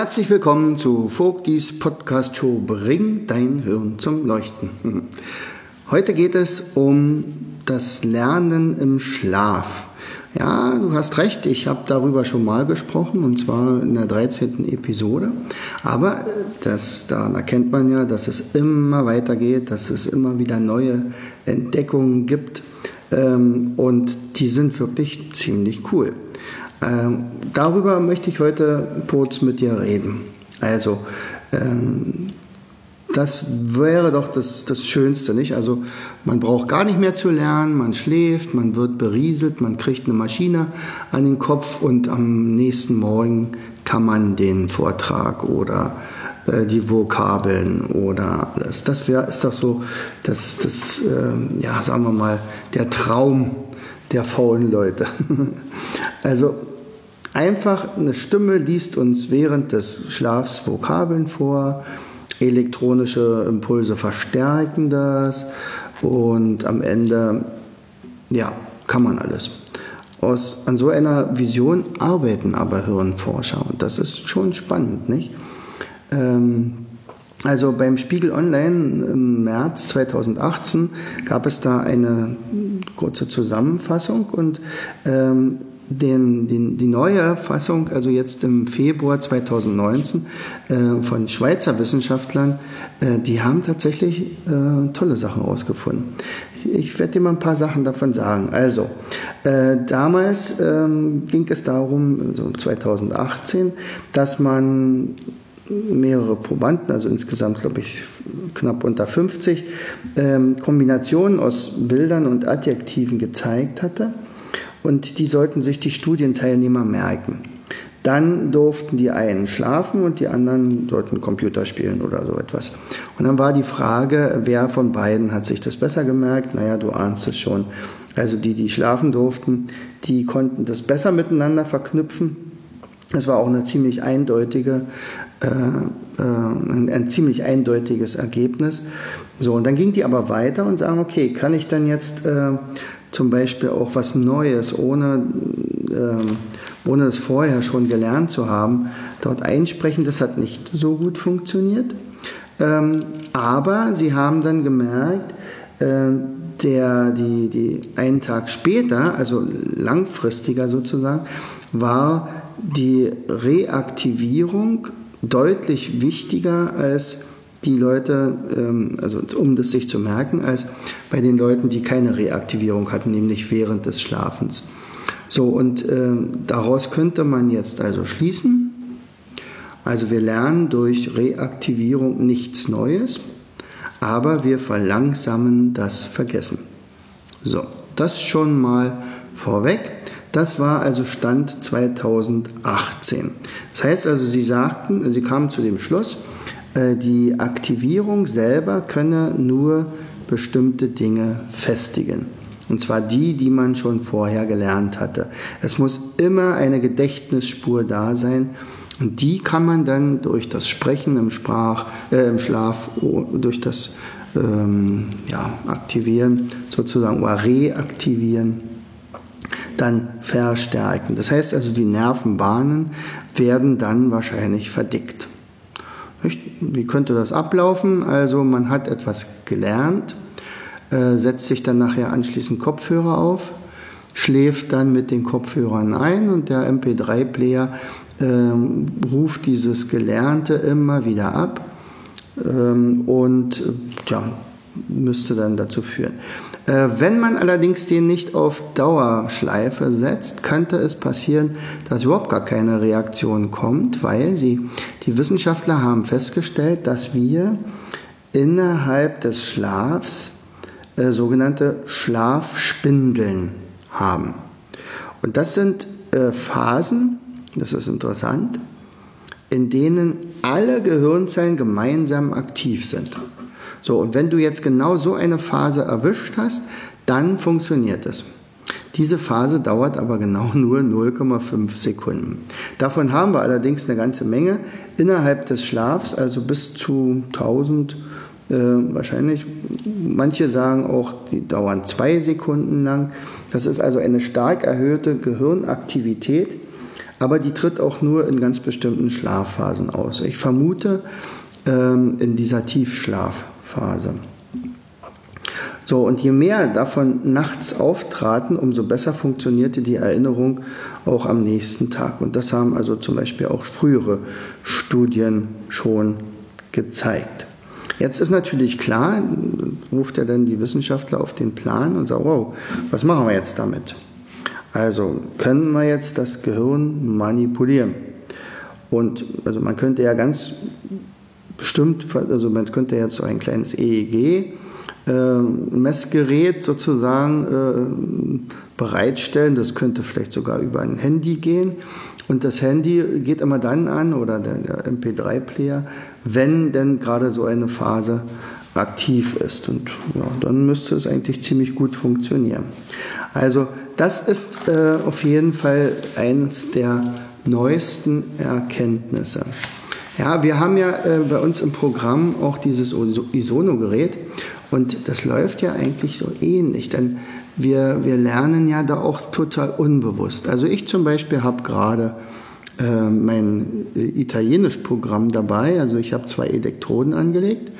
Herzlich willkommen zu Vogtis Podcast Show Bring dein Hirn zum Leuchten. Heute geht es um das Lernen im Schlaf. Ja, du hast recht, ich habe darüber schon mal gesprochen und zwar in der 13. Episode. Aber das, daran erkennt man ja, dass es immer weitergeht, dass es immer wieder neue Entdeckungen gibt ähm, und die sind wirklich ziemlich cool. Ähm, darüber möchte ich heute kurz mit dir reden. Also, ähm, das wäre doch das, das Schönste, nicht? Also, man braucht gar nicht mehr zu lernen, man schläft, man wird berieselt, man kriegt eine Maschine an den Kopf und am nächsten Morgen kann man den Vortrag oder äh, die Vokabeln oder das, das wär, ist doch so, das, das äh, ja, sagen wir mal, der Traum der faulen Leute. Also einfach eine Stimme liest uns während des Schlafs Vokabeln vor, elektronische Impulse verstärken das und am Ende, ja, kann man alles. Aus, an so einer Vision arbeiten aber Hirnforscher und das ist schon spannend, nicht? Ähm, also beim Spiegel Online im März 2018 gab es da eine kurze Zusammenfassung und ähm, den, den, die neue Fassung, also jetzt im Februar 2019 äh, von Schweizer Wissenschaftlern, äh, die haben tatsächlich äh, tolle Sachen rausgefunden. Ich werde dir mal ein paar Sachen davon sagen. Also, äh, damals ähm, ging es darum, also 2018, dass man mehrere Probanden, also insgesamt glaube ich knapp unter 50, ähm, Kombinationen aus Bildern und Adjektiven gezeigt hatte. Und die sollten sich die Studienteilnehmer merken. Dann durften die einen schlafen und die anderen sollten Computer spielen oder so etwas. Und dann war die Frage, wer von beiden hat sich das besser gemerkt? Naja, du ahnst es schon. Also die, die schlafen durften, die konnten das besser miteinander verknüpfen. Es war auch eine ziemlich eindeutige ein, ein, ziemlich eindeutiges Ergebnis. So, und dann ging die aber weiter und sagen, okay, kann ich dann jetzt äh, zum Beispiel auch was Neues, ohne, äh, ohne es vorher schon gelernt zu haben, dort einsprechen? Das hat nicht so gut funktioniert. Ähm, aber sie haben dann gemerkt, äh, der, die, die einen Tag später, also langfristiger sozusagen, war die Reaktivierung deutlich wichtiger als die Leute, ähm, also um das sich zu merken, als bei den Leuten, die keine Reaktivierung hatten, nämlich während des Schlafens. So, und äh, daraus könnte man jetzt also schließen, also wir lernen durch Reaktivierung nichts Neues, aber wir verlangsamen das Vergessen. So, das schon mal vorweg. Das war also Stand 2018. Das heißt also, Sie sagten, Sie kamen zu dem Schluss, äh, die Aktivierung selber könne nur bestimmte Dinge festigen. Und zwar die, die man schon vorher gelernt hatte. Es muss immer eine Gedächtnisspur da sein. Und die kann man dann durch das Sprechen im, Sprach, äh, im Schlaf, durch das ähm, ja, Aktivieren sozusagen oder Reaktivieren, dann verstärken. Das heißt also, die Nervenbahnen werden dann wahrscheinlich verdickt. Wie könnte das ablaufen? Also man hat etwas gelernt, äh, setzt sich dann nachher anschließend Kopfhörer auf, schläft dann mit den Kopfhörern ein und der MP3-Player äh, ruft dieses Gelernte immer wieder ab ähm, und ja, müsste dann dazu führen. Äh, wenn man allerdings den nicht auf Dauerschleife setzt, könnte es passieren, dass überhaupt gar keine Reaktion kommt, weil sie, die Wissenschaftler haben festgestellt, dass wir innerhalb des Schlafs äh, sogenannte Schlafspindeln haben. Und das sind äh, Phasen, das ist interessant, in denen alle Gehirnzellen gemeinsam aktiv sind. So, und wenn du jetzt genau so eine Phase erwischt hast, dann funktioniert es. Diese Phase dauert aber genau nur 0,5 Sekunden. Davon haben wir allerdings eine ganze Menge innerhalb des Schlafs, also bis zu 1000 äh, wahrscheinlich. Manche sagen auch, die dauern zwei Sekunden lang. Das ist also eine stark erhöhte Gehirnaktivität, aber die tritt auch nur in ganz bestimmten Schlafphasen aus. Ich vermute ähm, in dieser Tiefschlafphase. So, und je mehr davon nachts auftraten, umso besser funktionierte die Erinnerung auch am nächsten Tag. Und das haben also zum Beispiel auch frühere Studien schon gezeigt. Jetzt ist natürlich klar, ruft er dann die Wissenschaftler auf den Plan und sagt, wow, was machen wir jetzt damit? Also können wir jetzt das Gehirn manipulieren? Und also man könnte ja ganz bestimmt, also man könnte jetzt so ein kleines EEG äh, Messgerät sozusagen äh, bereitstellen. Das könnte vielleicht sogar über ein Handy gehen. Und das Handy geht immer dann an oder der, der MP3-Player, wenn denn gerade so eine Phase aktiv ist. Und ja, dann müsste es eigentlich ziemlich gut funktionieren. Also das ist äh, auf jeden Fall eines der neuesten Erkenntnisse. Ja, wir haben ja äh, bei uns im Programm auch dieses Isono-Gerät und das läuft ja eigentlich so ähnlich, denn wir, wir lernen ja da auch total unbewusst. Also ich zum Beispiel habe gerade äh, mein äh, Italienisch-Programm dabei, also ich habe zwei Elektroden angelegt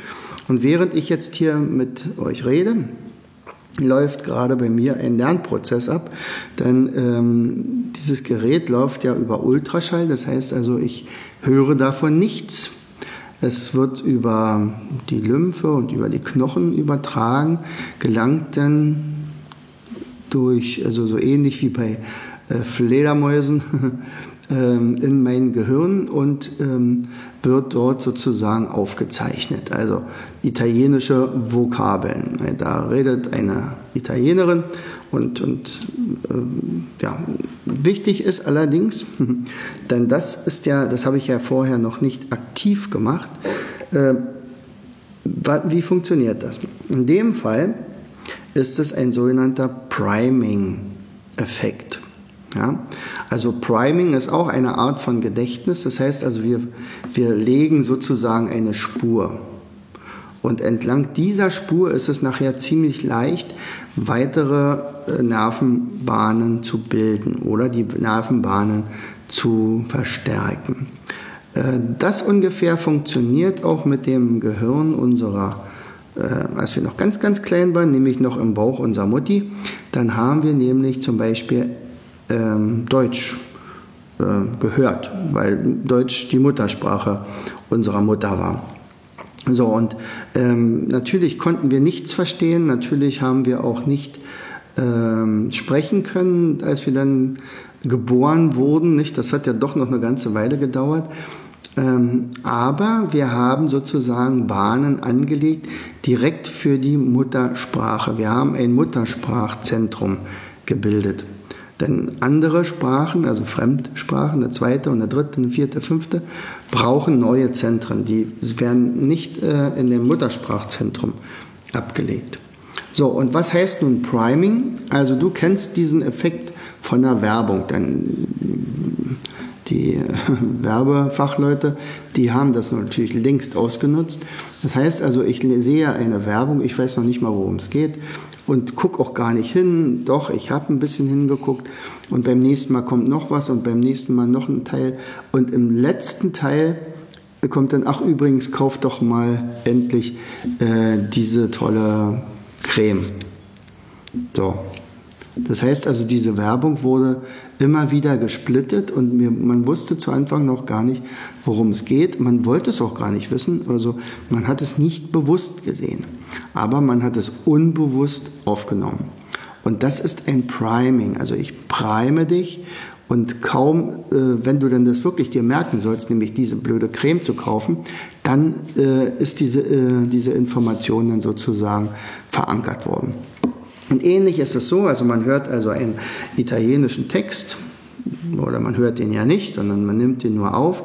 und während ich jetzt hier mit euch rede, läuft gerade bei mir ein Lernprozess ab, denn ähm, dieses Gerät läuft ja über Ultraschall, das heißt also, ich höre davon nichts. Es wird über die Lymphe und über die Knochen übertragen, gelangt dann durch, also so ähnlich wie bei äh, Fledermäusen, ähm, in mein Gehirn und ähm, wird dort sozusagen aufgezeichnet. Also italienische Vokabeln. Da redet eine Italienerin und, und ähm, ja, wichtig ist allerdings, denn das ist ja, das habe ich ja vorher noch nicht aktiv gemacht. Äh, wie funktioniert das? In dem Fall ist es ein sogenannter Priming-Effekt. Ja? Also Priming ist auch eine Art von Gedächtnis. Das heißt also, wir, wir legen sozusagen eine Spur. Und entlang dieser Spur ist es nachher ziemlich leicht, weitere äh, Nervenbahnen zu bilden oder die Nervenbahnen zu verstärken. Äh, das ungefähr funktioniert auch mit dem Gehirn unserer, äh, als wir noch ganz, ganz klein waren, nämlich noch im Bauch unserer Mutti. Dann haben wir nämlich zum Beispiel ähm, Deutsch gehört, weil Deutsch die Muttersprache unserer Mutter war. So, und ähm, natürlich konnten wir nichts verstehen, natürlich haben wir auch nicht ähm, sprechen können, als wir dann geboren wurden. Nicht? Das hat ja doch noch eine ganze Weile gedauert. Ähm, aber wir haben sozusagen Bahnen angelegt direkt für die Muttersprache. Wir haben ein Muttersprachzentrum gebildet. Denn andere Sprachen, also Fremdsprachen, eine zweite und eine dritte, eine vierte, fünfte, brauchen neue Zentren. Die werden nicht äh, in dem Muttersprachzentrum abgelegt. So, und was heißt nun Priming? Also du kennst diesen Effekt von der Werbung. Denn die Werbefachleute, die haben das natürlich längst ausgenutzt. Das heißt also, ich sehe eine Werbung, ich weiß noch nicht mal, worum es geht und gucke auch gar nicht hin. Doch, ich habe ein bisschen hingeguckt und beim nächsten Mal kommt noch was und beim nächsten Mal noch ein Teil. Und im letzten Teil kommt dann, ach übrigens, kauf doch mal endlich äh, diese tolle Creme. So. Das heißt also, diese Werbung wurde immer wieder gesplittet und mir, man wusste zu Anfang noch gar nicht, worum es geht. Man wollte es auch gar nicht wissen. Also man hat es nicht bewusst gesehen, aber man hat es unbewusst aufgenommen. Und das ist ein Priming. Also ich prime dich und kaum, äh, wenn du dann das wirklich dir merken sollst, nämlich diese blöde Creme zu kaufen, dann äh, ist diese, äh, diese Information dann sozusagen verankert worden. Und ähnlich ist es so, also man hört also einen italienischen Text, oder man hört den ja nicht, sondern man nimmt den nur auf.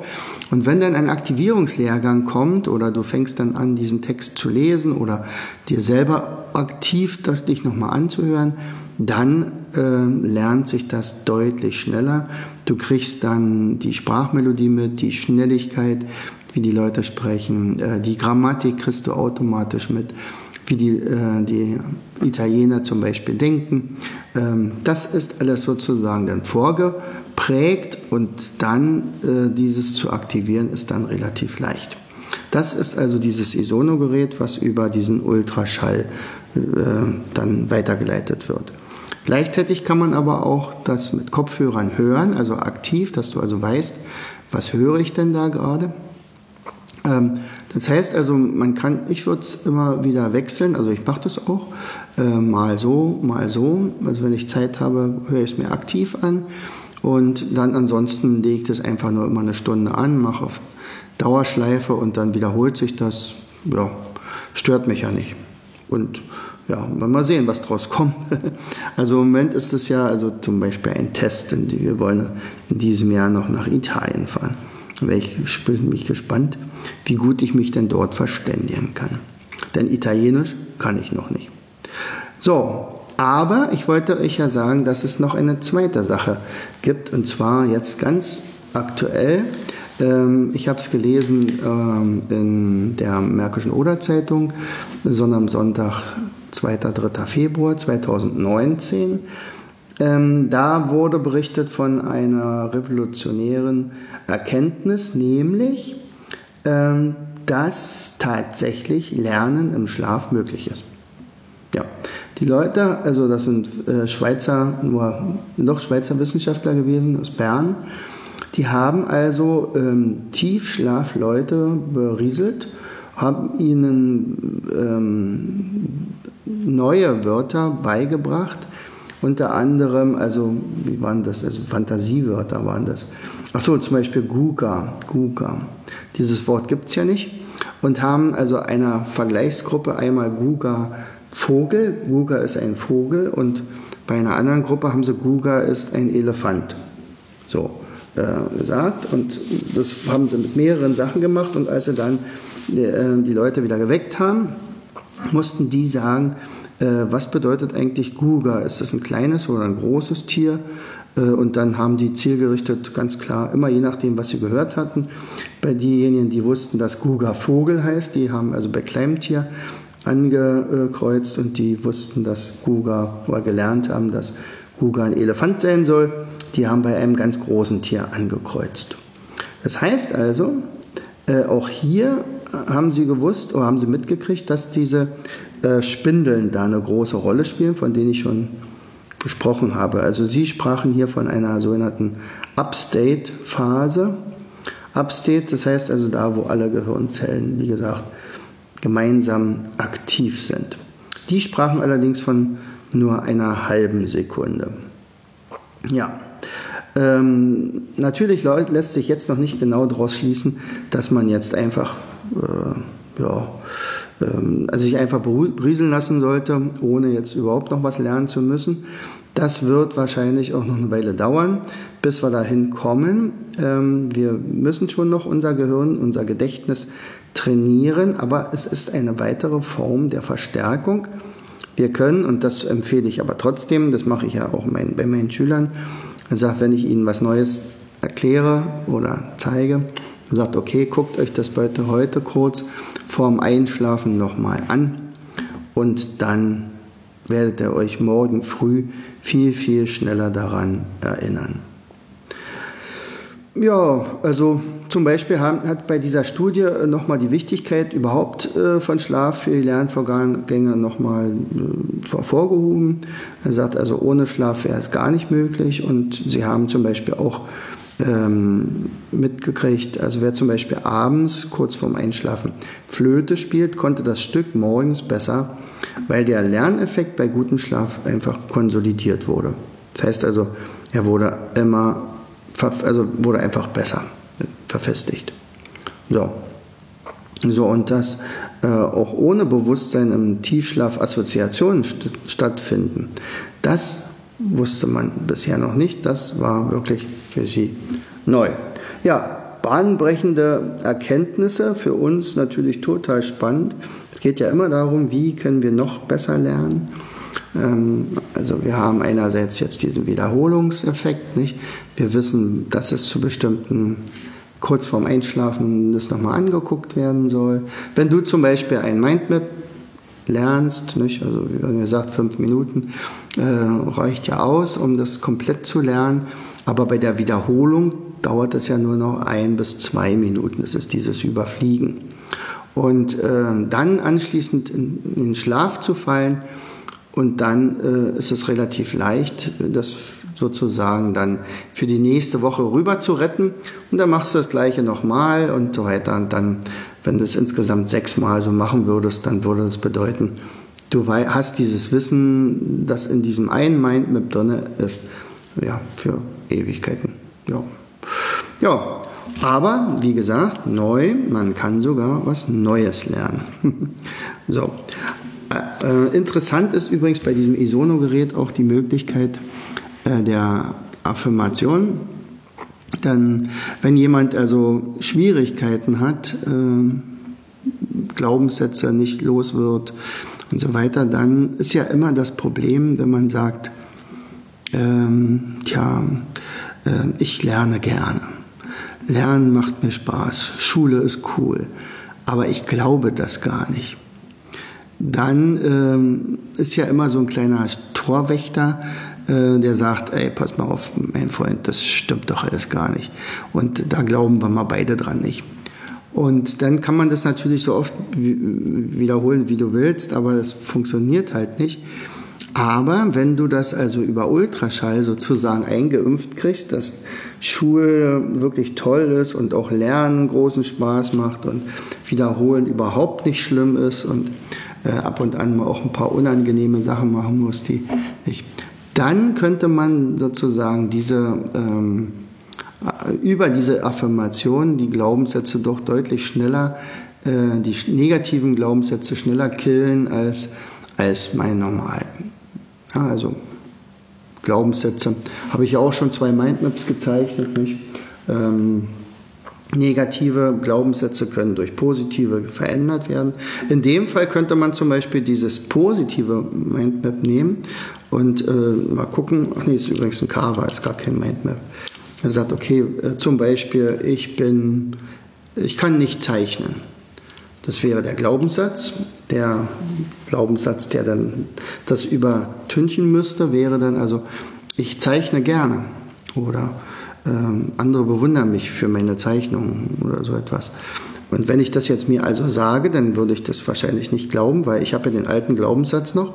Und wenn dann ein Aktivierungslehrgang kommt oder du fängst dann an, diesen Text zu lesen oder dir selber aktiv dich nochmal anzuhören, dann äh, lernt sich das deutlich schneller. Du kriegst dann die Sprachmelodie mit, die Schnelligkeit, wie die Leute sprechen, äh, die Grammatik kriegst du automatisch mit, wie die, äh, die Italiener zum Beispiel denken. Ähm, das ist alles sozusagen dann vorgeprägt und dann äh, dieses zu aktivieren ist dann relativ leicht. Das ist also dieses Isono-Gerät, was über diesen Ultraschall äh, dann weitergeleitet wird. Gleichzeitig kann man aber auch das mit Kopfhörern hören, also aktiv, dass du also weißt, was höre ich denn da gerade. Ähm, das heißt also, man kann, ich würde es immer wieder wechseln, also ich mache das auch, äh, mal so, mal so. Also wenn ich Zeit habe, höre ich es mir aktiv an und dann ansonsten lege ich das einfach nur immer eine Stunde an, mache auf Dauerschleife und dann wiederholt sich das. Ja, stört mich ja nicht. Und ja, mal sehen, was draus kommt. Also im Moment ist es ja also zum Beispiel ein Test, denn wir wollen in diesem Jahr noch nach Italien fahren. Ich bin mich gespannt, wie gut ich mich denn dort verständigen kann. Denn Italienisch kann ich noch nicht. So, aber ich wollte euch ja sagen, dass es noch eine zweite Sache gibt, und zwar jetzt ganz aktuell. Ähm, ich habe es gelesen ähm, in der Märkischen Oder Zeitung, sondern am Sonntag 2. 3. Februar 2019. Ähm, da wurde berichtet von einer revolutionären Erkenntnis, nämlich, ähm, dass tatsächlich Lernen im Schlaf möglich ist. Ja, die Leute, also das sind äh, Schweizer, nur noch Schweizer Wissenschaftler gewesen aus Bern, die haben also ähm, Tiefschlafleute berieselt, haben ihnen ähm, neue Wörter beigebracht, unter anderem, also wie waren das, also Fantasiewörter waren das. Achso, zum Beispiel Guga, Guga. Dieses Wort gibt es ja nicht. Und haben also einer Vergleichsgruppe einmal Guga Vogel, Guga ist ein Vogel und bei einer anderen Gruppe haben sie Guga ist ein Elefant. So äh, gesagt und das haben sie mit mehreren Sachen gemacht und als sie dann äh, die Leute wieder geweckt haben, mussten die sagen, äh, was bedeutet eigentlich Guga? Ist das ein kleines oder ein großes Tier? Äh, und dann haben die zielgerichtet ganz klar, immer je nachdem, was sie gehört hatten, bei denjenigen, die wussten, dass Guga Vogel heißt, die haben also bei Kleimtier angekreuzt und die wussten, dass Guga, oder gelernt haben, dass Guga ein Elefant sein soll, die haben bei einem ganz großen Tier angekreuzt. Das heißt also, äh, auch hier haben sie gewusst oder haben sie mitgekriegt, dass diese äh, Spindeln da eine große Rolle spielen, von denen ich schon gesprochen habe. Also Sie sprachen hier von einer sogenannten Upstate-Phase. Upstate, das heißt also da, wo alle Gehirnzellen, wie gesagt, gemeinsam aktiv sind. Die sprachen allerdings von nur einer halben Sekunde. Ja, ähm, natürlich lässt sich jetzt noch nicht genau daraus schließen, dass man jetzt einfach äh, ja, ähm, also sich einfach berieseln lassen sollte, ohne jetzt überhaupt noch was lernen zu müssen. Das wird wahrscheinlich auch noch eine Weile dauern, bis wir dahin kommen. Ähm, wir müssen schon noch unser Gehirn, unser Gedächtnis trainieren, aber es ist eine weitere Form der Verstärkung. Wir können, und das empfehle ich aber trotzdem, das mache ich ja auch bei meinen Schülern, sagt, wenn ich ihnen was Neues erkläre oder zeige, sagt, okay, guckt euch das bitte heute kurz vorm Einschlafen nochmal an und dann werdet ihr euch morgen früh viel, viel schneller daran erinnern. Ja, also zum Beispiel hat bei dieser Studie nochmal die Wichtigkeit überhaupt äh, von Schlaf für die Lernvorgänge nochmal äh, hervorgehoben. Er sagt also, ohne Schlaf wäre es gar nicht möglich und sie haben zum Beispiel auch ähm, mitgekriegt. Also wer zum Beispiel abends kurz vorm Einschlafen Flöte spielt, konnte das Stück morgens besser, weil der Lerneffekt bei gutem Schlaf einfach konsolidiert wurde. Das heißt also, er wurde immer, also wurde einfach besser verfestigt. So. So, und dass äh, auch ohne Bewusstsein im Tiefschlaf Assoziationen st stattfinden, das wusste man bisher noch nicht. Das war wirklich für sie neu. Ja, bahnbrechende Erkenntnisse, für uns natürlich total spannend. Es geht ja immer darum, wie können wir noch besser lernen. Ähm, also wir haben einerseits jetzt diesen Wiederholungseffekt, nicht? Wir wissen, dass es zu bestimmten kurz vorm Einschlafen das nochmal angeguckt werden soll. Wenn du zum Beispiel ein Mindmap lernst, nicht? also wie gesagt, fünf Minuten äh, reicht ja aus, um das komplett zu lernen. Aber bei der Wiederholung dauert es ja nur noch ein bis zwei Minuten. Das ist dieses Überfliegen. Und äh, dann anschließend in, in, den Schlaf zu fallen und dann äh, ist es relativ leicht, das sozusagen dann für die nächste Woche rüber zu retten. Und dann machst du das gleiche nochmal und so weiter. Und dann, wenn du es insgesamt sechsmal so machen würdest, dann würde das bedeuten, du hast dieses Wissen, das in diesem einen Mindmap drin ist, ja, für Ewigkeiten. Ja. Ja, aber wie gesagt, neu, man kann sogar was Neues lernen. so. Äh, äh, interessant ist übrigens bei diesem Isono-Gerät auch die Möglichkeit äh, der Affirmation. Denn wenn jemand also Schwierigkeiten hat, äh, Glaubenssätze nicht los wird und so weiter, dann ist ja immer das Problem, wenn man sagt, ähm, tja, äh, ich lerne gerne. Lernen macht mir Spaß, Schule ist cool, aber ich glaube das gar nicht. Dann ähm, ist ja immer so ein kleiner Torwächter, der sagt, ey, pass mal auf, mein Freund, das stimmt doch alles gar nicht. Und da glauben wir mal beide dran nicht. Und dann kann man das natürlich so oft wiederholen, wie du willst, aber das funktioniert halt nicht. Aber wenn du das also über Ultraschall sozusagen eingeimpft kriegst, dass Schule wirklich toll ist und auch Lernen großen Spaß macht und Wiederholen überhaupt nicht schlimm ist und äh, ab und an auch ein paar unangenehme Sachen machen muss, die nicht. Dann könnte man sozusagen diese ähm, äh, über diese Affirmation die Glaubenssätze doch deutlich schneller, äh, die negativen Glaubenssätze schneller killen als, als mein normal. Ja, also Glaubenssätze habe ich ja auch schon zwei Mindmaps gezeichnet. Nicht? Ähm, negative Glaubenssätze können durch positive verändert werden. In dem Fall könnte man zum Beispiel dieses positive Mindmap nehmen und äh, mal gucken. Ach nee, ist übrigens ein Carver, ist gar kein Mindmap. Er sagt, okay, äh, zum Beispiel, ich bin, ich kann nicht zeichnen. Das wäre der Glaubenssatz. Der Glaubenssatz, der dann das übertünchen müsste, wäre dann also, ich zeichne gerne oder ähm, andere bewundern mich für meine Zeichnungen oder so etwas. Und wenn ich das jetzt mir also sage, dann würde ich das wahrscheinlich nicht glauben, weil ich habe ja den alten Glaubenssatz noch.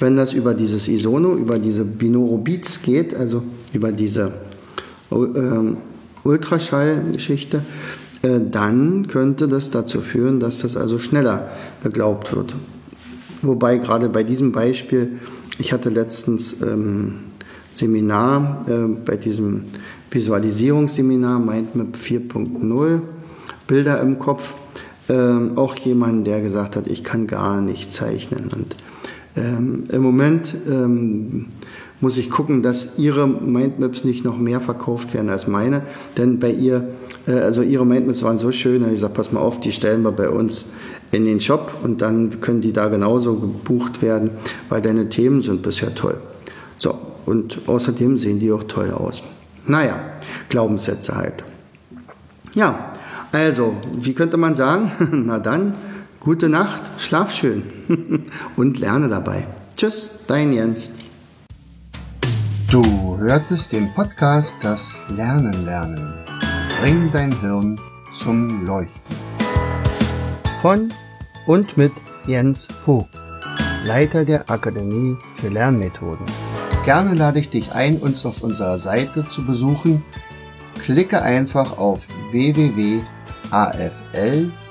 Wenn das über dieses Isono, über diese Binorobeats geht, also über diese äh, Ultraschallgeschichte, äh, dann könnte das dazu führen, dass das also schneller geglaubt wird. Wobei gerade bei diesem Beispiel, ich hatte letztens ähm, Seminar äh, bei diesem Visualisierungsseminar Mindmap 4.0, Bilder im Kopf, ähm, auch jemand, der gesagt hat, ich kann gar nicht zeichnen. Und ähm, im Moment ähm, muss ich gucken, dass ihre Mindmaps nicht noch mehr verkauft werden als meine, denn bei ihr äh, also ihre Mindmaps waren so schön, ich gesagt, pass mal auf, die stellen wir bei uns in den Shop und dann können die da genauso gebucht werden, weil deine Themen sind bisher toll. So, und außerdem sehen die auch toll aus. Naja, Glaubenssätze halt. Ja, also, wie könnte man sagen? Na dann, gute Nacht, schlaf schön und lerne dabei. Tschüss, dein Jens. Du hörtest den Podcast Das Lernen lernen. Bring dein Hirn zum Leuchten. Von und mit Jens Vogt, Leiter der Akademie für Lernmethoden. Gerne lade ich dich ein, uns auf unserer Seite zu besuchen. Klicke einfach auf